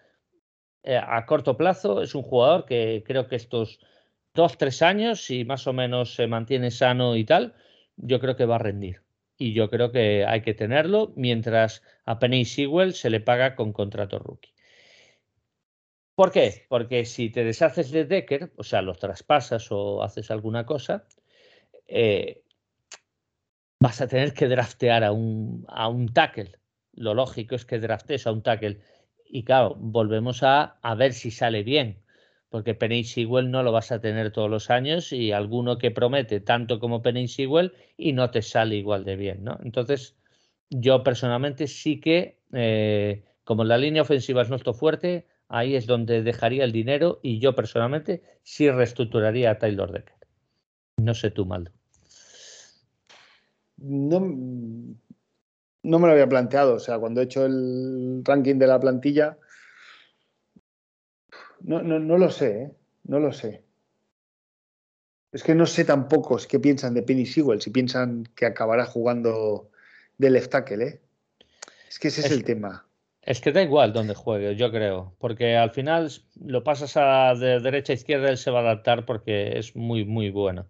B: eh, a corto plazo es un jugador que creo que estos dos, tres años, si más o menos se mantiene sano y tal, yo creo que va a rendir. Y yo creo que hay que tenerlo mientras a Penny Sewell se le paga con contrato rookie. ¿Por qué? Porque si te deshaces de Decker, o sea, los traspasas o haces alguna cosa, eh, vas a tener que draftear a un, a un tackle. Lo lógico es que draftes a un tackle. Y claro, volvemos a, a ver si sale bien porque Penny Sewell no lo vas a tener todos los años y alguno que promete tanto como Penny Sewell y no te sale igual de bien, ¿no? Entonces, yo personalmente sí que, eh, como la línea ofensiva es nuestro fuerte, ahí es donde dejaría el dinero y yo personalmente sí reestructuraría a Taylor Decker. No sé tú, Maldo.
A: No, no me lo había planteado. O sea, cuando he hecho el ranking de la plantilla, no, no, no lo sé, ¿eh? no lo sé. Es que no sé tampoco qué piensan de Penny Sewell, si piensan que acabará jugando de left tackle, ¿eh? Es que ese es, el tema.
B: Es que da igual donde juegue, yo creo, porque al final lo pasas a de derecha a izquierda, él se va a adaptar porque es muy, muy bueno.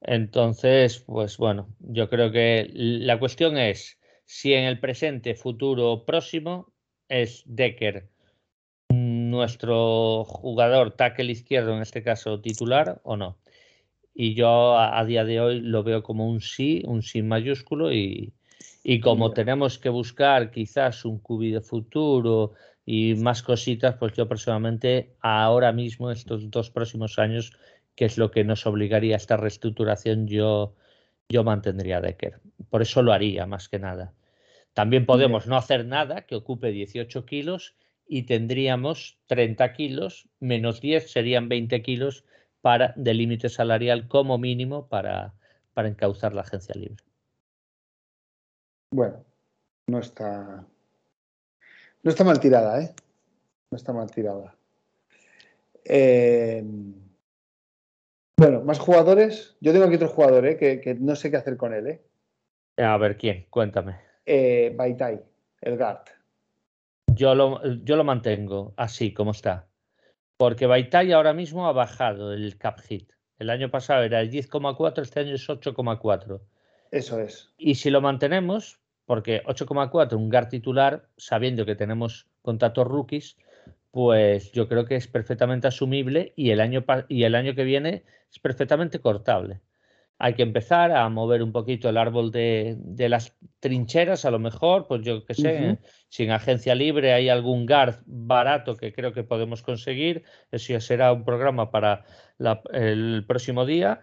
B: Entonces, pues bueno, yo creo que la cuestión es si en el presente, futuro, próximo es Decker nuestro jugador tackle izquierdo, en este caso titular, o no. Y yo a, día de hoy lo veo como un sí, un sí mayúsculo y, como tenemos que buscar quizás un cubi de futuro y más cositas, pues yo personalmente ahora mismo, estos dos próximos años, que es lo que nos obligaría a esta reestructuración, yo, yo mantendría a Decker. Por eso lo haría, más que nada. También podemos no hacer nada que ocupe 18 kilos y tendríamos 30 kilos, menos 10 serían 20 kilos para, de límite salarial como mínimo para, para encauzar la agencia libre.
A: Bueno, no está, no está mal tirada, ¿eh? No está mal tirada. Eh, bueno, más jugadores. Yo tengo aquí otro jugador, ¿eh? Que, no sé qué hacer con él, ¿eh?
B: A ver, ¿quién? Cuéntame.
A: Eh, Baitai, el.
B: Yo lo, yo lo mantengo así como está. Porque Baitai ahora mismo ha bajado el cap hit. El año pasado era el 10,4, este año es 8,4.
A: Eso es.
B: Y si lo mantenemos, porque 8,4, un GAR titular, sabiendo que tenemos contratos rookies, pues yo creo que es perfectamente asumible y el año, y el año que viene es perfectamente cortable hay que empezar a mover un poquito el árbol de, las trincheras, a lo mejor, pues yo qué sé, si en agencia libre hay algún guard barato que creo que podemos conseguir, eso ya será un programa para el próximo día.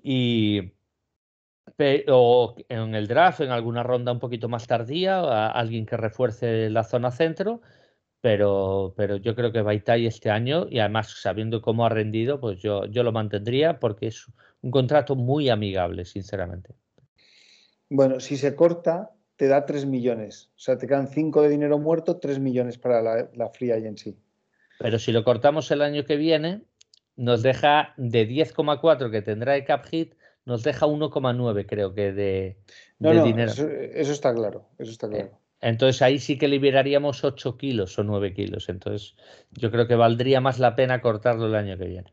B: Y o en el draft, en alguna ronda un poquito más tardía, alguien que refuerce la zona centro, pero, pero yo creo que Baitai este año, y además sabiendo cómo ha rendido, pues yo, yo lo mantendría porque es un contrato muy amigable, sinceramente.
A: Bueno, si se corta, te da 3 millones. O sea, te quedan 5 de dinero muerto, 3 millones para la, la free agency.
B: Pero si lo cortamos el año que viene, nos deja de 10,4 que tendrá de cap hit, nos deja 1,9 creo que de, dinero.
A: Eso, está claro, eso está claro.
B: Entonces ahí sí que liberaríamos 8 kilos o 9 kilos. Entonces yo creo que valdría más la pena cortarlo el año que viene.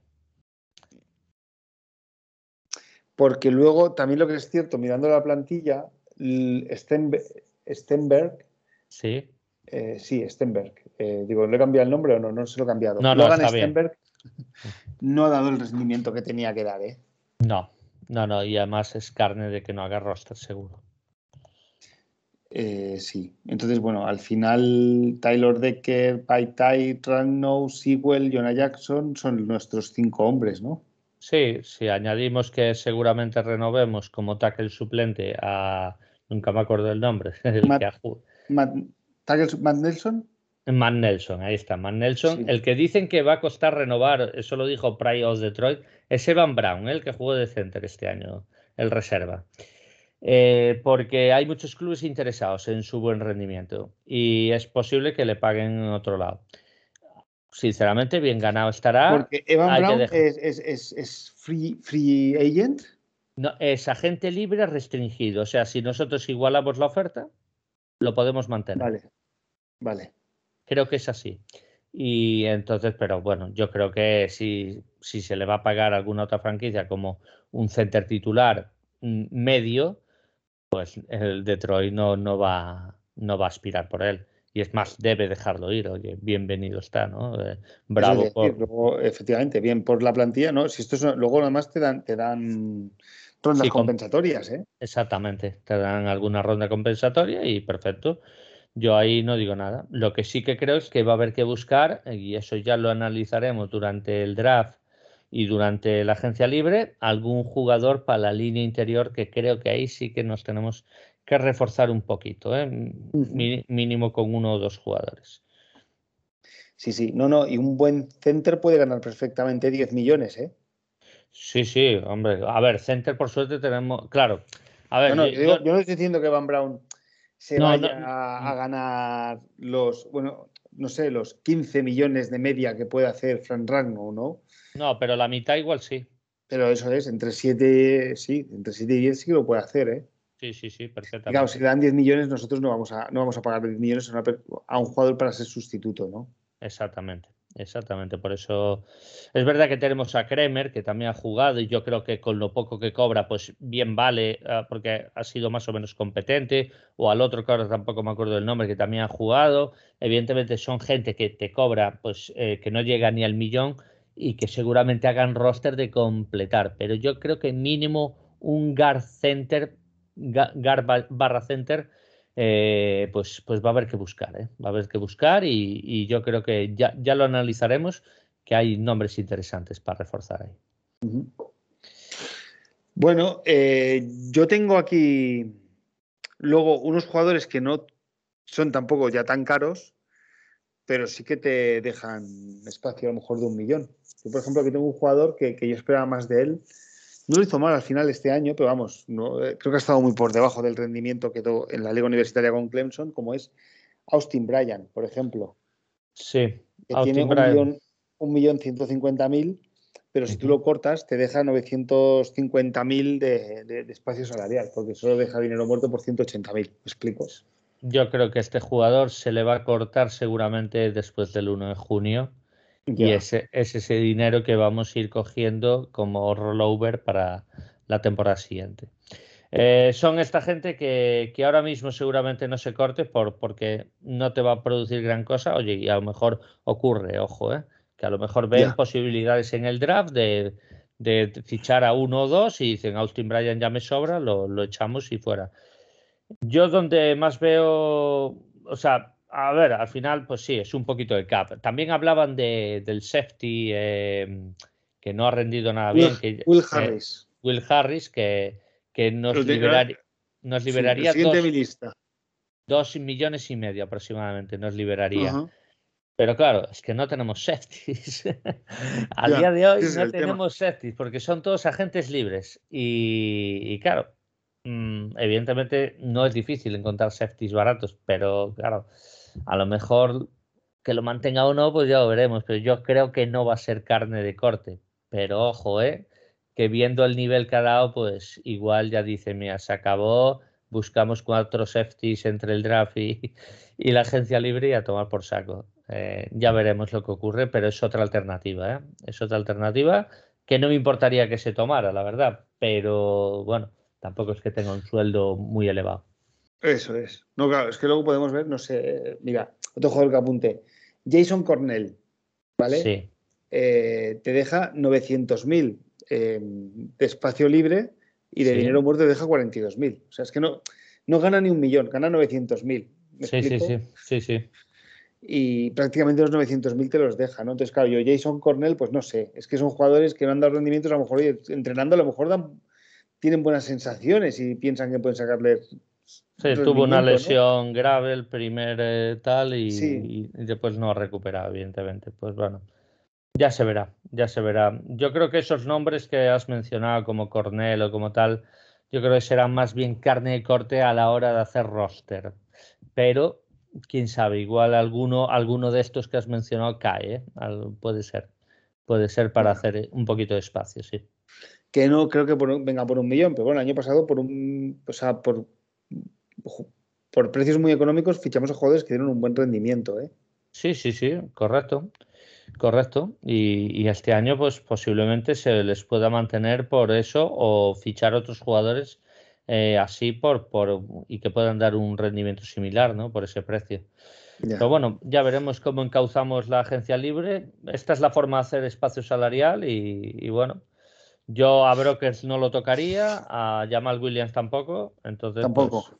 A: Porque luego también lo que es cierto, mirando la plantilla, Stenberg.
B: Sí.
A: Eh, sí, Stenberg. Eh, digo, ¿le he cambiado el nombre o no? No se lo he cambiado.
B: No,
A: Logan Stenberg no ha dado el rendimiento que tenía que dar, ¿eh?
B: No, no, no. Y además es carne de que no haga roster, seguro.
A: Eh, sí, entonces bueno, al final Tyler Decker, Pai Tai, Ranno, Sewell, Jonah Jackson son nuestros cinco hombres, ¿no?
B: Sí, si añadimos que seguramente renovemos como tackle suplente a, nunca me acuerdo el nombre, [LAUGHS] el
A: Matt, Nelson.
B: Matt Nelson, ahí está, Matt Nelson. El que dicen que va a costar renovar, eso lo dijo Price Detroit, es Evan Brown, el que jugó de center este año, el reserva. Eh, porque hay muchos clubes interesados en su buen rendimiento y es posible que le paguen en otro lado. Sinceramente, bien ganado estará.
A: Porque Evan Brown es, free, agent.
B: No, es agente libre restringido. O sea, si nosotros igualamos la oferta, lo podemos mantener.
A: Vale, vale.
B: Creo que es así. Y entonces, pero bueno, yo creo que si, si se le va a pagar a alguna otra franquicia como un center titular mm, medio, pues el Detroit no, no, va, no va a aspirar por él. Y es más, debe dejarlo ir. Oye, bienvenido está, ¿no? Eh,
A: bravo. efectivamente, bien por la plantilla, ¿no? Si esto luego además te dan, te dan rondas compensatorias, ¿eh?
B: Exactamente, te dan alguna ronda compensatoria y perfecto. Yo ahí no digo nada. Lo que sí que creo es que va a haber que buscar, y eso ya lo analizaremos durante el draft y durante la agencia libre algún jugador para la línea interior que creo que ahí sí que nos tenemos que reforzar un poquito, ¿eh? mínimo con uno o dos jugadores.
A: Sí, sí, no, no, y un buen center puede ganar perfectamente 10 millones, ¿eh?
B: Sí, sí, hombre, a ver, center por suerte tenemos, claro, a ver,
A: yo, no estoy diciendo que Van Brown se vaya a, a, ganar los, bueno, no sé, los 15 millones de media que puede hacer Frank Ragno, ¿no?
B: No, pero la mitad igual sí.
A: Pero eso es, entre 7, sí, entre 7 y 10 sí que lo puede hacer, ¿eh?
B: Sí, sí, sí, perfectamente.
A: claro, si le dan 10 millones, nosotros no vamos a, no vamos a pagar 10 millones a, un jugador para ser sustituto, ¿no?
B: Exactamente, exactamente. Por eso es verdad que tenemos a Kremer, que también ha jugado, y yo creo que con lo poco que cobra, pues bien vale, ah, porque ha sido más o menos competente, o al otro que ahora tampoco me acuerdo del nombre, que también ha jugado. Evidentemente son gente que te cobra, pues eh, que no llega ni al millón y que seguramente hagan roster de completar. Pero yo creo que mínimo un guard center, guard barra center, eh, pues, pues va a haber que buscar, ¿eh? va a haber que buscar y, yo creo que ya, ya, lo analizaremos, que hay nombres interesantes para reforzar ahí.
A: Bueno, eh, yo tengo aquí luego unos jugadores que no son tampoco ya tan caros, pero sí que te dejan espacio a lo mejor de un millón. Yo, por ejemplo, aquí tengo un jugador que, yo esperaba más de él. No lo hizo mal al final este año, pero vamos, no, eh, creo que ha estado muy por debajo del rendimiento que tuvo en la liga universitaria con Clemson, como es Austin Bryan, por ejemplo.
B: Sí,
A: que tiene un millón, un millón ciento cincuenta mil, pero si tú lo cortas te deja 950 mil de, de, espacio salarial, porque solo deja dinero muerto por 180 mil. ¿Me explico?
B: Yo creo que este jugador se le va a cortar seguramente después del 1 de junio. Y ese, es ese dinero que vamos a ir cogiendo como rollover para la temporada siguiente. Eh, son esta gente que, ahora mismo seguramente no se corte por, porque no te va a producir gran cosa. Oye, y a lo mejor ocurre, ojo, eh, que a lo mejor ven posibilidades en el draft de, fichar a uno o dos y dicen Austin Bryan ya me sobra, lo, lo echamos y fuera. Yo donde más veo, o sea, a ver, al final, pues sí, es un poquito de cap. También hablaban de, del safety em, que no ha rendido nada bien. Que,
A: Will Harris.
B: Will Harris, que, que nos, liberaría nos liberaría dos, dos, millones y medio aproximadamente, nos liberaría. Pero claro, es que no tenemos safeties. [LAUGHS] A día de hoy no tenemos safeties porque son todos agentes libres. Y, claro, mm, evidentemente no es difícil encontrar safeties baratos, pero claro, a lo mejor que lo mantenga o no, pues ya lo veremos. Pero yo creo que no va a ser carne de corte. Pero ojo, ¿eh? que viendo el nivel que ha dado, pues igual ya dice, mira, se acabó, buscamos cuatro safeties entre el draft y, [LAUGHS] la agencia libre y a tomar por saco. Eh, ya veremos lo que ocurre, pero es otra alternativa. ¿eh? Es otra alternativa que no me importaría que se tomara, la verdad. Pero bueno, tampoco es que tenga un sueldo muy elevado.
A: Eso es. No, claro, es que luego podemos ver, no sé, mira, otro jugador que apunte. Jason Cornell, ¿vale? Sí. Eh, te deja 900.000 de espacio libre y de dinero muerto te deja 42.000. O sea, es que no, no gana ni un millón, gana 900.000.
B: Sí, sí, sí, sí, sí
A: y prácticamente los 900.000 te los deja, ¿no? Entonces, claro, yo Jason Cornell, pues no sé, es que son jugadores que no han dado rendimientos, a lo mejor entrenando a lo mejor dan, tienen buenas sensaciones y piensan que pueden sacarle...
B: Sí, tuvo una lesión grave el primer eh, tal y, después no ha recuperado, evidentemente. Pues bueno, ya se verá, ya se verá. Yo creo que esos nombres que has mencionado como Cornell o como tal, yo creo que serán más bien carne de corte a la hora de hacer roster. Pero quién sabe, igual alguno, alguno de estos que has mencionado cae, ¿eh? puede ser, puede ser para hacer un poquito de espacio, sí.
A: Que no creo que venga por un millón, pero bueno, el año pasado por un, o sea, por, por precios muy económicos fichamos a jugadores que dieron un buen rendimiento, ¿eh?
B: Sí, sí, sí, correcto. Correcto. Y, y, este año, pues posiblemente se les pueda mantener por eso o fichar otros jugadores eh, así por, por, y que puedan dar un rendimiento similar ¿no? por ese precio. Pero bueno, ya veremos cómo encauzamos la agencia libre. Esta es la forma de hacer espacio salarial y, bueno, yo a Brokers no lo tocaría, a Jamal Williams tampoco. Entonces,
A: tampoco. Pues,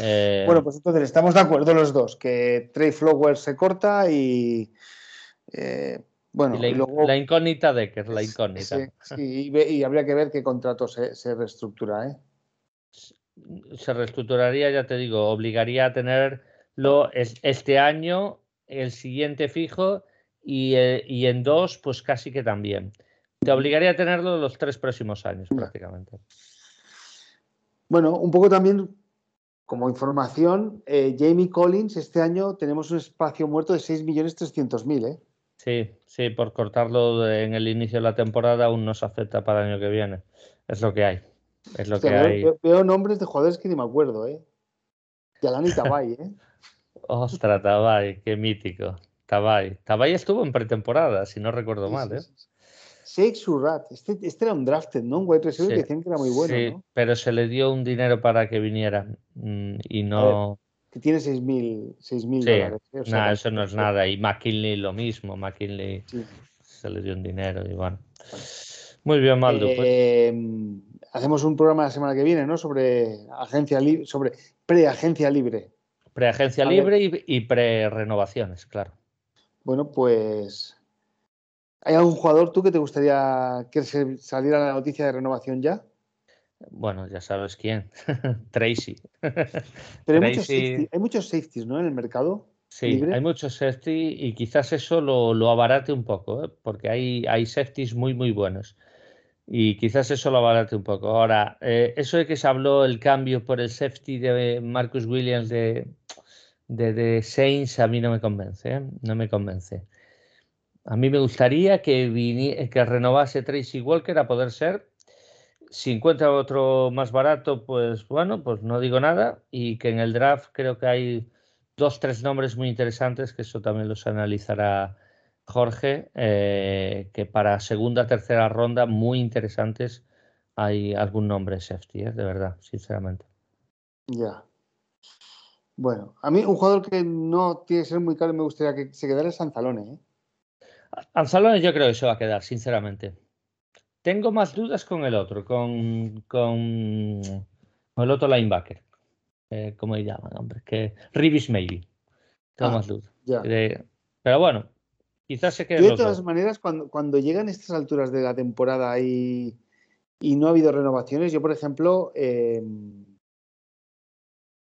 A: eh, bueno, pues entonces estamos de acuerdo los dos, que Trey Flowers se corta y... Eh, bueno,
B: la, incógnita de que es la incógnita.
A: Sí, y, habría que ver qué contrato se, se reestructura, ¿eh?
B: se reestructuraría, ya te digo, obligaría a tenerlo este año, el siguiente fijo y, eh, y, en dos, pues casi que también. Te obligaría a tenerlo los tres próximos años prácticamente.
A: Bueno, un poco también como información, eh, Jamie Collins, este año tenemos un espacio muerto de 6.300.000, ¿eh?
B: Sí, sí, por cortarlo en el inicio de la temporada aún nos afecta para el año que viene. Es lo que hay. Es lo que hay.
A: Veo, nombres de jugadores que ni me acuerdo, ¿eh? Yalani Tabay, ¿eh? [LAUGHS]
B: Ostras, Tabay, qué mítico. Tabay. Tabay estuvo en pretemporada, si no recuerdo mal, ¿eh?
A: Sheikh Surrat, este, este, era un drafted, ¿no? Un wide receiver que decían que era muy bueno, sí,
B: pero se le dio un dinero para que viniera mm, y no...
A: que tiene 6.000 sí, dólares.
B: ¿eh? no, eso no es nada. Y McKinley lo mismo, McKinley se le dio un dinero y bueno. Muy bien, Maldo. Pues.
A: Eh, hacemos un programa la semana que viene, ¿no? Sobre agencia libre, sobre preagencia libre.
B: Preagencia libre y, y pre-renovaciones, claro.
A: Bueno, pues. ¿Hay algún jugador tú que te gustaría que saliera la noticia de renovación ya?
B: Bueno, ya sabes quién. [LAUGHS] Tracy.
A: Pero hay, muchos safeties, ¿no? En el mercado.
B: Sí, hay muchos safety y quizás eso lo, lo abarate un poco, ¿eh? porque hay, hay safeties muy, muy buenos y quizás eso lo abarate un poco. Ahora, eh, eso de que se habló el cambio por el safety de Marcus Williams de, de, Saints, a mí no me convence, ¿eh? no me convence. A mí me gustaría que, que renovase Tracy Walker a poder ser. Si encuentra otro más barato, pues bueno, pues no digo nada. Y que en el draft creo que hay dos, tres nombres muy interesantes, que eso también los analizará Jorge, eh, que para segunda, tercera ronda, muy interesantes, hay algún nombre safety, ¿eh? de verdad, sinceramente.
A: Ya. Bueno, a mí un jugador que no tiene que ser muy caro me gustaría que se quedara es Anzalone. ¿eh?
B: Anzalone yo creo que se va a quedar, sinceramente. Tengo más dudas con el otro, con, con, el otro linebacker. Eh, ¿Cómo le llaman, hombre? Que Ribis Maybe. Tengo ah, más dudas. pero bueno, Quizás se
A: de todas maneras, cuando, cuando llegan estas alturas de la temporada y, y no ha habido renovaciones, yo, por ejemplo, em,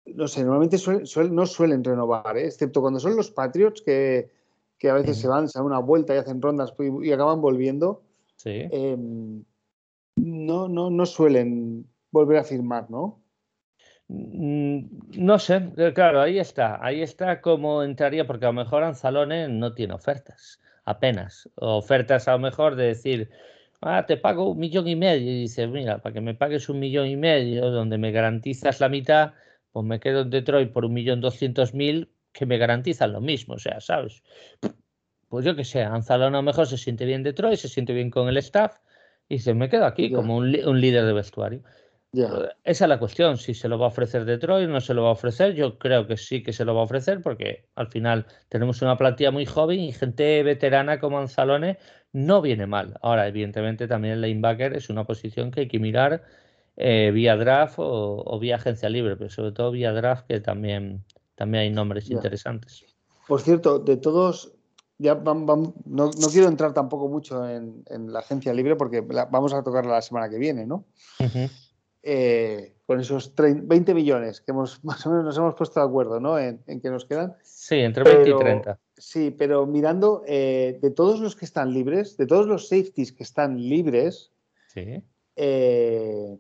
A: no sé, normalmente no suelen renovar, ¿eh? excepto cuando son los Patriots que, que a veces se van, se dan una vuelta y hacen rondas y acaban volviendo,
B: sí.
A: Em, no, no, no suelen volver a firmar, ¿no?
B: Mm, no sé, eh, claro, ahí está, ahí está cómo entraría, porque a lo mejor Anzalone no tiene ofertas, apenas, ofertas a lo mejor de decir, ah, te pago un millón y medio, y dices, mira, para que me pagues un millón y medio, donde me garantizas la mitad, pues me quedo en Detroit por un millón doscientos mil, que me garantizan lo mismo, o sea, ¿sabes? Pues yo que sé, Anzalone a lo mejor se siente bien Detroit, se siente bien con el staff, y dice, me quedo aquí como un, un líder de vestuario. Esa es la cuestión, si se lo va a ofrecer Detroit, no se lo va a ofrecer, yo creo que sí que se lo va a ofrecer porque al final tenemos una plantilla muy joven y gente veterana como Anzalone no viene mal. Ahora, evidentemente también el linebacker es una posición que hay que mirar eh, vía draft o, vía agencia libre, pero sobre todo vía draft que también, también hay nombres interesantes.
A: Por cierto, de todos, ya no, quiero entrar tampoco mucho en, la agencia libre porque vamos a tocarla la semana que viene, ¿no? Eh, con esos 20 millones que hemos [LAUGHS] más o menos nos hemos puesto de acuerdo ¿no? en, que nos quedan.
B: Sí, entre 20 y 30.
A: Sí, pero mirando eh, de todos los que están libres, de todos los safeties que están libres,
B: sí.
A: Eh,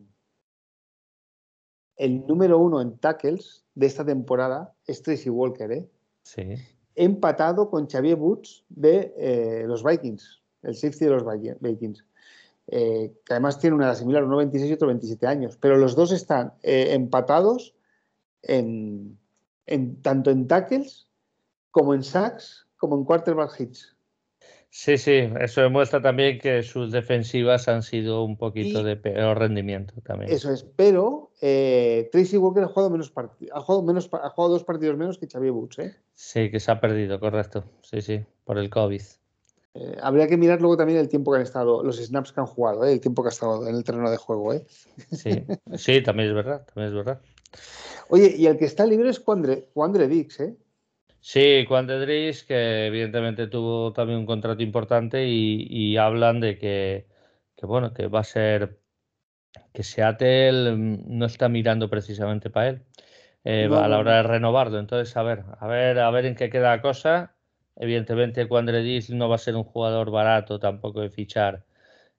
A: el número uno en tackles de esta temporada es Tracy Walker, ¿eh?
B: Sí.
A: Empatado con Xavier Woods de los Vikings, el safety de los Vikings. Eh, que además tiene una edad similar, uno 26 y otro 27 años, pero los dos están eh, empatados en, tanto en tackles como en sacks como en quarterback hits.
B: Sí, sí, eso demuestra también que sus defensivas han sido un poquito de peor rendimiento también.
A: Eso es, pero eh, Tracy Walker ha jugado menos ha jugado menos ha jugado dos partidos menos que Xavier Woods, ¿eh?
B: Sí, que se ha perdido, correcto. Sí, sí, por el COVID.
A: Eh, habría que mirar luego también el tiempo que han estado, los snaps que han jugado, ¿eh? el tiempo que ha estado en el terreno de juego. ¿eh?
B: Sí, sí, también es verdad, también es verdad.
A: Oye, y el que está libre es Cuandre, Dix, ¿eh?
B: Sí, Cuandre Dix, que evidentemente tuvo también un contrato importante y, hablan de que, bueno, que va a ser que Seattle no está mirando precisamente para él a la hora de renovarlo. Entonces, a ver, a ver, a ver en qué queda la cosa Evidentemente, Dis no va a ser un jugador barato tampoco de fichar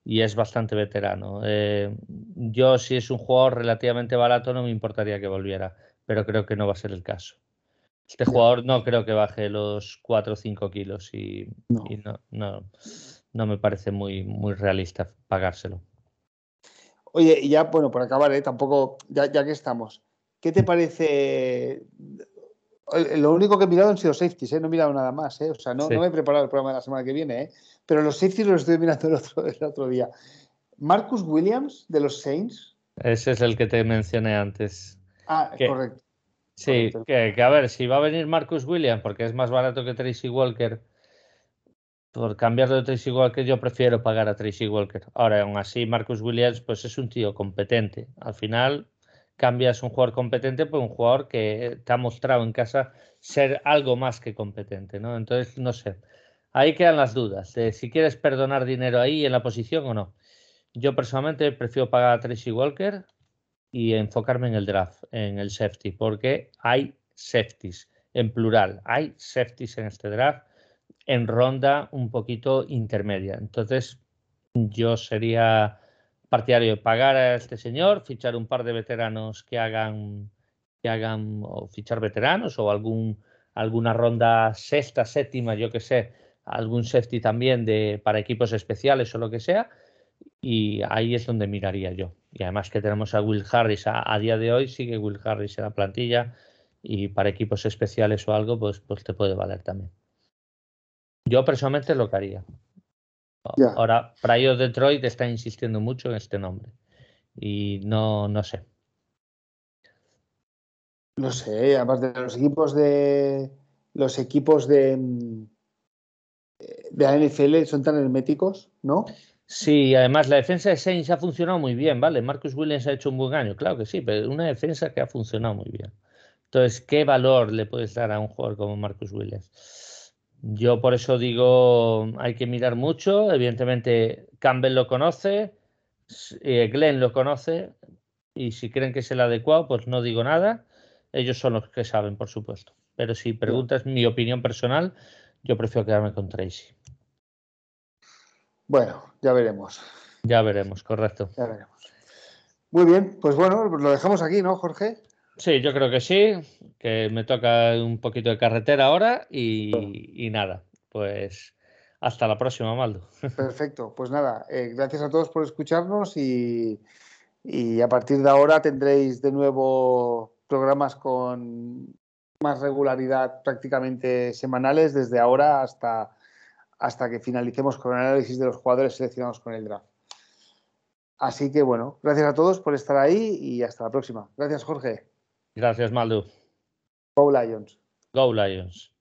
B: y es bastante veterano. Eh, yo, si es un jugador relativamente barato, no me importaría que volviera, pero creo que no va a ser el caso. Este jugador no creo que baje los 4 o 5 kilos y, no. no, me parece muy, muy realista pagárselo.
A: Oye, y ya, bueno, por acabar, ¿eh? tampoco, ya, ya que estamos, ¿qué te parece lo único que he mirado han sido safeties, ¿eh? no he mirado nada más. ¿eh? O sea, no, me he preparado el programa de la semana que viene, ¿eh? pero los safeties los estoy mirando el otro, el otro día. Marcus Williams de los Saints.
B: Ese es el que te mencioné antes.
A: Ah, correcto.
B: Sí, Que, a ver, si va a venir Marcus Williams, porque es más barato que Tracy Walker, por cambiarlo de Tracy Walker, yo prefiero pagar a Tracy Walker. Ahora, aún así, Marcus Williams, pues es un tío competente. Al final, cambias un jugador competente por un jugador que te ha mostrado en casa ser algo más que competente, ¿no? Entonces, no sé. Ahí quedan las dudas de si quieres perdonar dinero ahí en la posición o no. Yo personalmente prefiero pagar a Tracy Walker y enfocarme en el draft, en el safety, porque hay safeties en plural, hay safeties en este draft en ronda un poquito intermedia. Entonces, yo sería partidario de pagar a este señor, fichar un par de veteranos que hagan, que hagan o fichar veteranos o algún, alguna ronda sexta, séptima, yo que sé, algún safety también de, para equipos especiales o lo que sea. Y ahí es donde miraría yo. Y además que tenemos a Will Harris a, día de hoy, sigue Will Harris en la plantilla y para equipos especiales o algo, pues, pues te puede valer también. Yo personalmente lo que haría. Ahora, para ellos Detroit está insistiendo mucho en este nombre. Y no, no sé.
A: No sé, además de los equipos de. Los equipos de. de la NFL son tan herméticos, ¿no?
B: Sí, además la defensa de Saints ha funcionado muy bien, ¿vale? Marcus Williams ha hecho un buen año, claro que sí, pero una defensa que ha funcionado muy bien. Entonces, ¿qué valor le puedes dar a un jugador como Marcus Williams? Yo por eso digo, hay que mirar mucho. Evidentemente, Campbell lo conoce, eh, Glenn lo conoce, y si creen que es el adecuado, pues no digo nada. Ellos son los que saben, por supuesto. Pero si preguntas mi opinión personal, yo prefiero quedarme con Tracy.
A: Bueno, ya veremos.
B: Ya veremos, correcto.
A: Ya veremos. Muy bien, pues bueno, lo dejamos aquí, ¿no, Jorge?
B: Sí, yo creo que sí, que me toca un poquito de carretera ahora y, y nada, pues hasta la próxima, Maldo. [LAUGHS]
A: Perfecto, pues nada, eh, gracias a todos por escucharnos y, y, a partir de ahora tendréis de nuevo programas con más regularidad prácticamente semanales desde ahora hasta, hasta que finalicemos con el análisis de los jugadores seleccionados con el draft. Así que bueno, gracias a todos por estar ahí y hasta la próxima. Gracias, Jorge.
B: Gracias, Maldo.
A: Go Lions.
B: Go Lions.